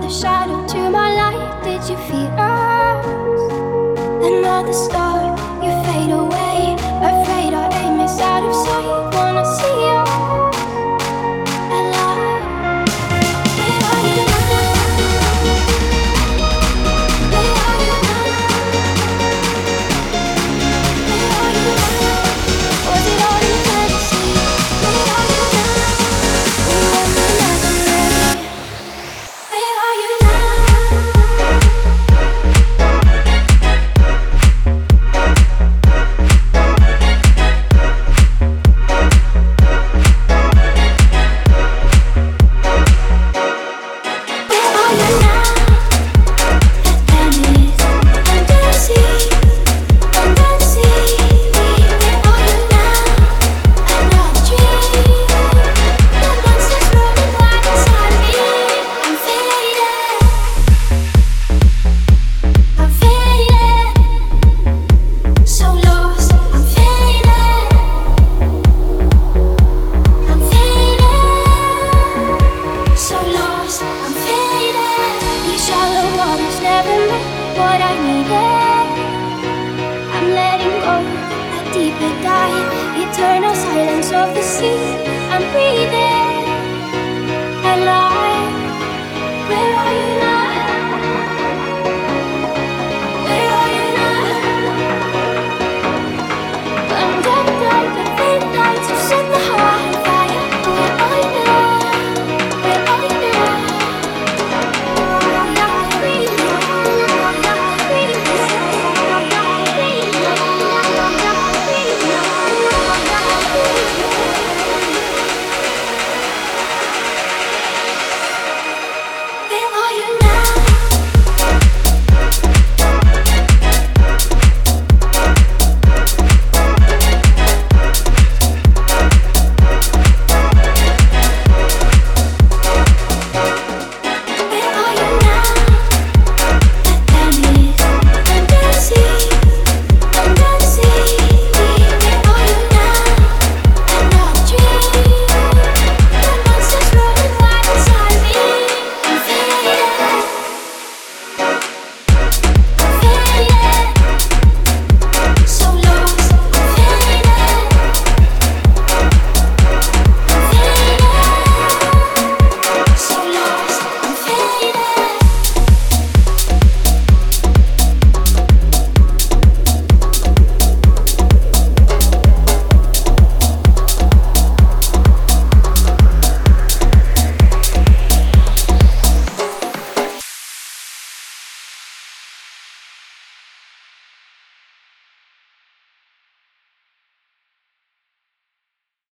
The shadow to my light. Did you feel us? Another star. what I needed. I'm letting go, a deeper dive, eternal silence of the sea. I'm breathing alive. Where are you?